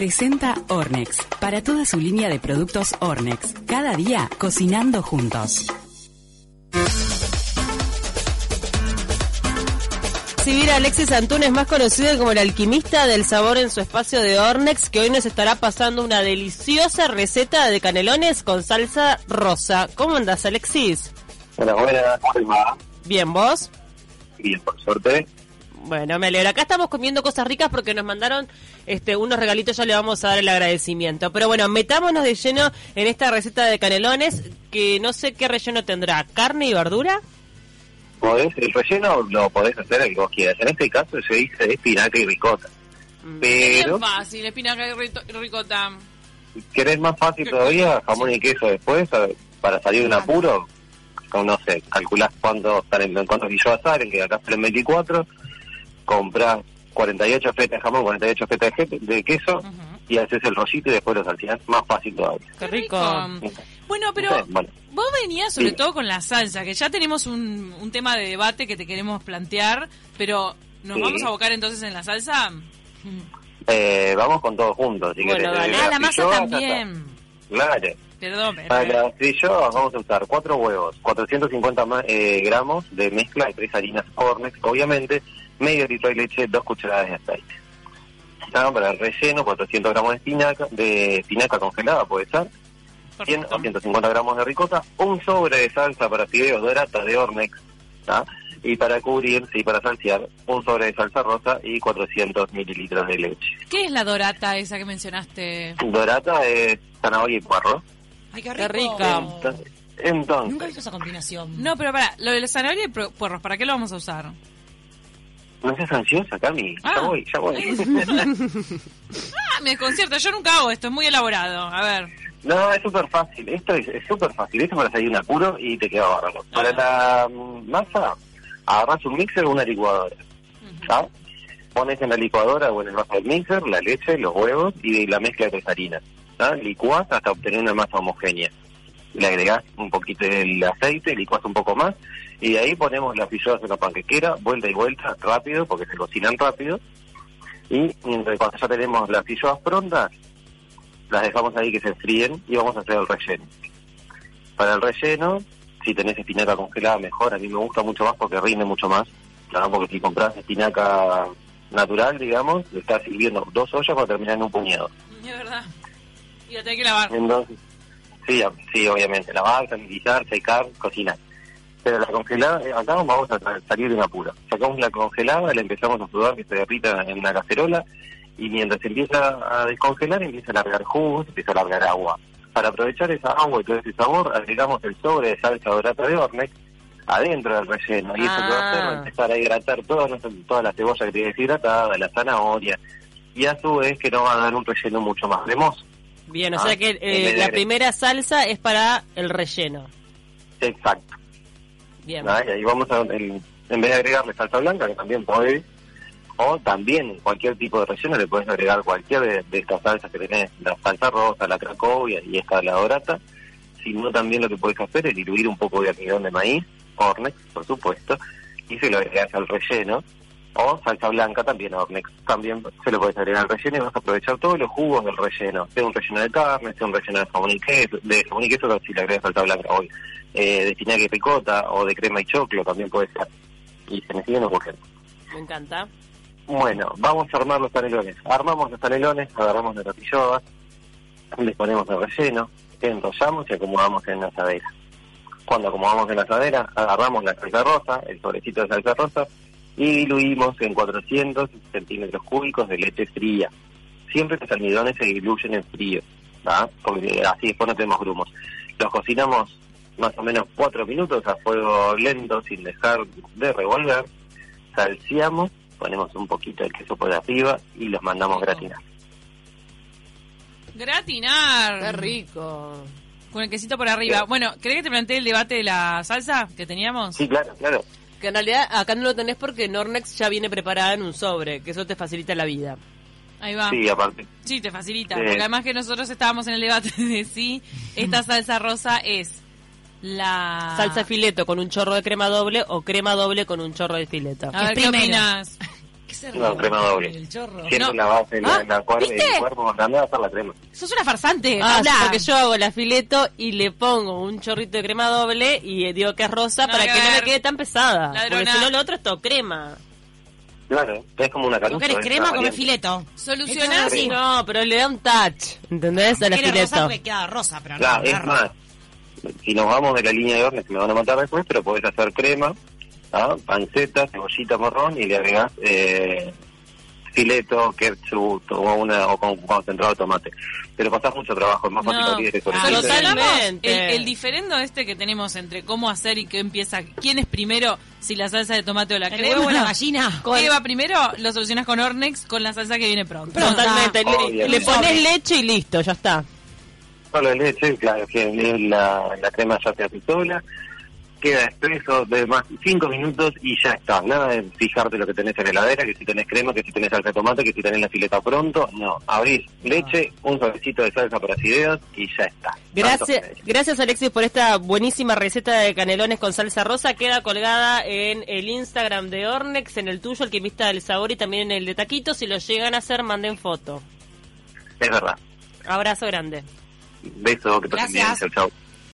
Presenta Ornex. Para toda su línea de productos Ornex. Cada día cocinando juntos. recibir a Alexis Antunes, más conocido como el alquimista del sabor en su espacio de Ornex, que hoy nos estará pasando una deliciosa receta de canelones con salsa rosa. ¿Cómo andas, Alexis? Hola, buenas, ¿cómo va? Bien, ¿vos? Bien, por suerte. Bueno, me alegro. Acá estamos comiendo cosas ricas porque nos mandaron este, unos regalitos, ya le vamos a dar el agradecimiento. Pero bueno, metámonos de lleno en esta receta de canelones, que no sé qué relleno tendrá, carne y verdura. Podés, el relleno lo podés hacer el que vos quieras. En este caso hice de espinaca y ricota. Mm. Pero, fácil, espinaca y ricota. querés más fácil todavía, jamón y queso después, para salir de un apuro, con, no sé, calculás cuántos, salen, cuántos guillos salen, que acá salen 24, comprás 48 fetas de jamón, 48 fetas de, je- de queso, y haces el rollito y después lo salteás. Más fácil todavía. Qué rico. Bueno, pero Sí, bueno. vos venías sobre Sí. todo con la salsa, que ya tenemos un, un tema de debate que te queremos plantear, pero ¿nos Sí. vamos a abocar entonces en la salsa? Eh, vamos con todo juntos. Si Bueno, querés, dale. desde Ah, la masa también. Claro. Perdón, pero... Para las trilloas vamos a usar cuatro huevos, 450 ma- eh, gramos de mezcla de tres harinas Ornex, obviamente, medio litro de leche, dos cucharadas de aceite. Ah, Para el relleno, 400 gramos de espinaca, de espinaca congelada puede ser, 100 o 150 gramos de ricota, un sobre de salsa para fideos dorata de Ornex, ¿tá? y para cubrir, sí, para salsear, un sobre de salsa rosa y 400 mililitros de leche. ¿Qué es la dorata esa que mencionaste? Dorata es zanahoria y puerro. Ay, qué rica. Entonces, entonces Nunca he visto esa combinación. No, pero para, lo de la zanahoria y puerros, ¿para qué lo vamos a usar? No seas ansiosa, Cami. Ya Ah. voy, ya voy. Ah, me desconcierta, yo nunca hago esto, es muy elaborado. A ver, no, es súper fácil. Esto es es súper fácil. Esto para salir un apuro y te queda bárbaro. Para la masa, agarras un mixer o una licuadora. ¿tá? Pones en la licuadora o en el vaso del mixer la leche, los huevos y la mezcla de tres harinas. Licuás hasta obtener una masa homogénea. Le agregás un poquito del aceite, licuás un poco más y de ahí ponemos las pillolas en la panquequera, vuelta y vuelta, rápido, porque se cocinan rápido. Y mientras cuando ya tenemos las pillolas prontas, las dejamos ahí que se enfríen y vamos a hacer el relleno. Para el relleno, si tenés espinaca congelada, mejor. A mí me gusta mucho más porque rinde mucho más. ¿no? Porque si compras espinaca natural, digamos, le estás sirviendo dos ollas para terminar en un puñado. es verdad. Y la tenés que lavar. Entonces, sí, sí, obviamente, lavar, sanitizar, secar, cocinar. Pero la congelada, eh, acá vamos a salir de un apuro. Sacamos la congelada, la empezamos a sudar que se derrita en una cacerola y mientras empieza a descongelar empieza a largar jugos, empieza a largar agua. Para aprovechar esa agua y todo ese sabor, agregamos el sobre de salsa dorada de Ornex adentro del relleno. Y eso que va a hacer va a Ah. empezar a hidratar toda, nuestra- toda la cebolla que tiene deshidratada, la zanahoria, y a su vez que nos va a dar un relleno mucho más cremoso. Bien, o Ah, sea que eh, la primera salsa es para el relleno. Exacto. Bien. ahí vamos a, el- en vez de agregarle salsa blanca, que también podés, o también cualquier tipo de relleno le puedes agregar cualquier de, de estas salsas que tenés, la salsa rosa, la cracovia y esta la dorata, sino también lo que puedes hacer es diluir un poco de almidón de maíz, Ornex, por supuesto, y se lo agregas al relleno, o salsa blanca también Ornex, también se lo puedes agregar al relleno y vas a aprovechar todos los jugos del relleno, sea un relleno de carne, sea un relleno de jamón y queso, de jamón y queso si le agregas salsa blanca hoy, eh, de espinaca y picota o de crema y choclo también puede ser, y se me siguen ocurriendo. Me encanta. Bueno, vamos a armar los canelones. Armamos los canelones, agarramos las tortillolas, les ponemos el relleno, enrollamos y acomodamos en la asadera. Cuando acomodamos en la asadera, agarramos la salsa rosa, el sobrecito de salsa rosa, y diluimos en 400 centímetros cúbicos de leche fría. Siempre los almidones se diluyen en frío, ¿tá? porque así después no tenemos grumos. Los cocinamos más o menos 4 minutos a fuego lento, sin dejar de revolver. Salseamos, ponemos un poquito de queso por arriba y los mandamos gratinar. Gratinar. Qué rico. Con el quesito por arriba. Sí. Bueno, ¿querés que te plantee el debate de la salsa que teníamos? Sí, claro, claro. Que en realidad acá no lo tenés porque Nornex ya viene preparada en un sobre, que eso te facilita la vida. Ahí va. Sí, aparte. Sí, te facilita. Sí. Porque además que nosotros estábamos en el debate de si esta salsa rosa es la... Salsa fileto con un chorro de crema doble o crema doble con un chorro de fileto. A ver, ¿qué opinas? ¿Qué se No, crema doble. El chorro. Siempre No. la base, la, Ah, la cuerda el cuerpo grande va a ser la crema. Sos una farsante. Ah, habla. porque yo hago la fileto y le pongo un chorrito de crema doble y eh, digo que es rosa No, para que no me quede tan pesada. Porque Ladrona. si no, lo otro es todo crema. Claro, es como una ¿No carucha. querés es crema una come fileto? ¿Solucionás? Sí. No, pero le da un touch, ¿entendés? A la rosa fileto. porque queda rosa, pero no. Claro, es rosa. más, si nos vamos de la línea de horno, que me van a matar después, pero podés hacer crema, ¿ah? panceta, cebollita marrón y le agregás eh, fileto, ketchup o, una, o con concentrado de tomate. Pero pasás mucho trabajo, es más fácil No, abrir eso. El, el diferendo este que tenemos entre cómo hacer y qué empieza. ¿Quién es primero? Si la salsa de tomate o la El crema. huevo la gallina. ¿Qué va primero? Lo solucionas con Ornex con la salsa que viene pronto. Totalmente. Le, pones leche y listo, ya está. Solo de leche, claro, que la, la crema ya se hace sola, queda espeso de más cinco minutos y ya está. Nada de fijarte lo que tenés en la heladera, que si tenés crema, que si tenés salsa de tomate, que si tenés la fileta pronto. No, abrís leche, un sobrecito de salsa para fideos y ya está. Gracias, gracias Alexis por esta buenísima receta de canelones con salsa rosa. Queda colgada en el Instagram de Ornex, en el tuyo, el que invita el sabor y también en el de Taquitos. Si lo llegan a hacer, manden foto. Es verdad. Abrazo grande. Beso, que pasen bien. Gracias. Chau, chau.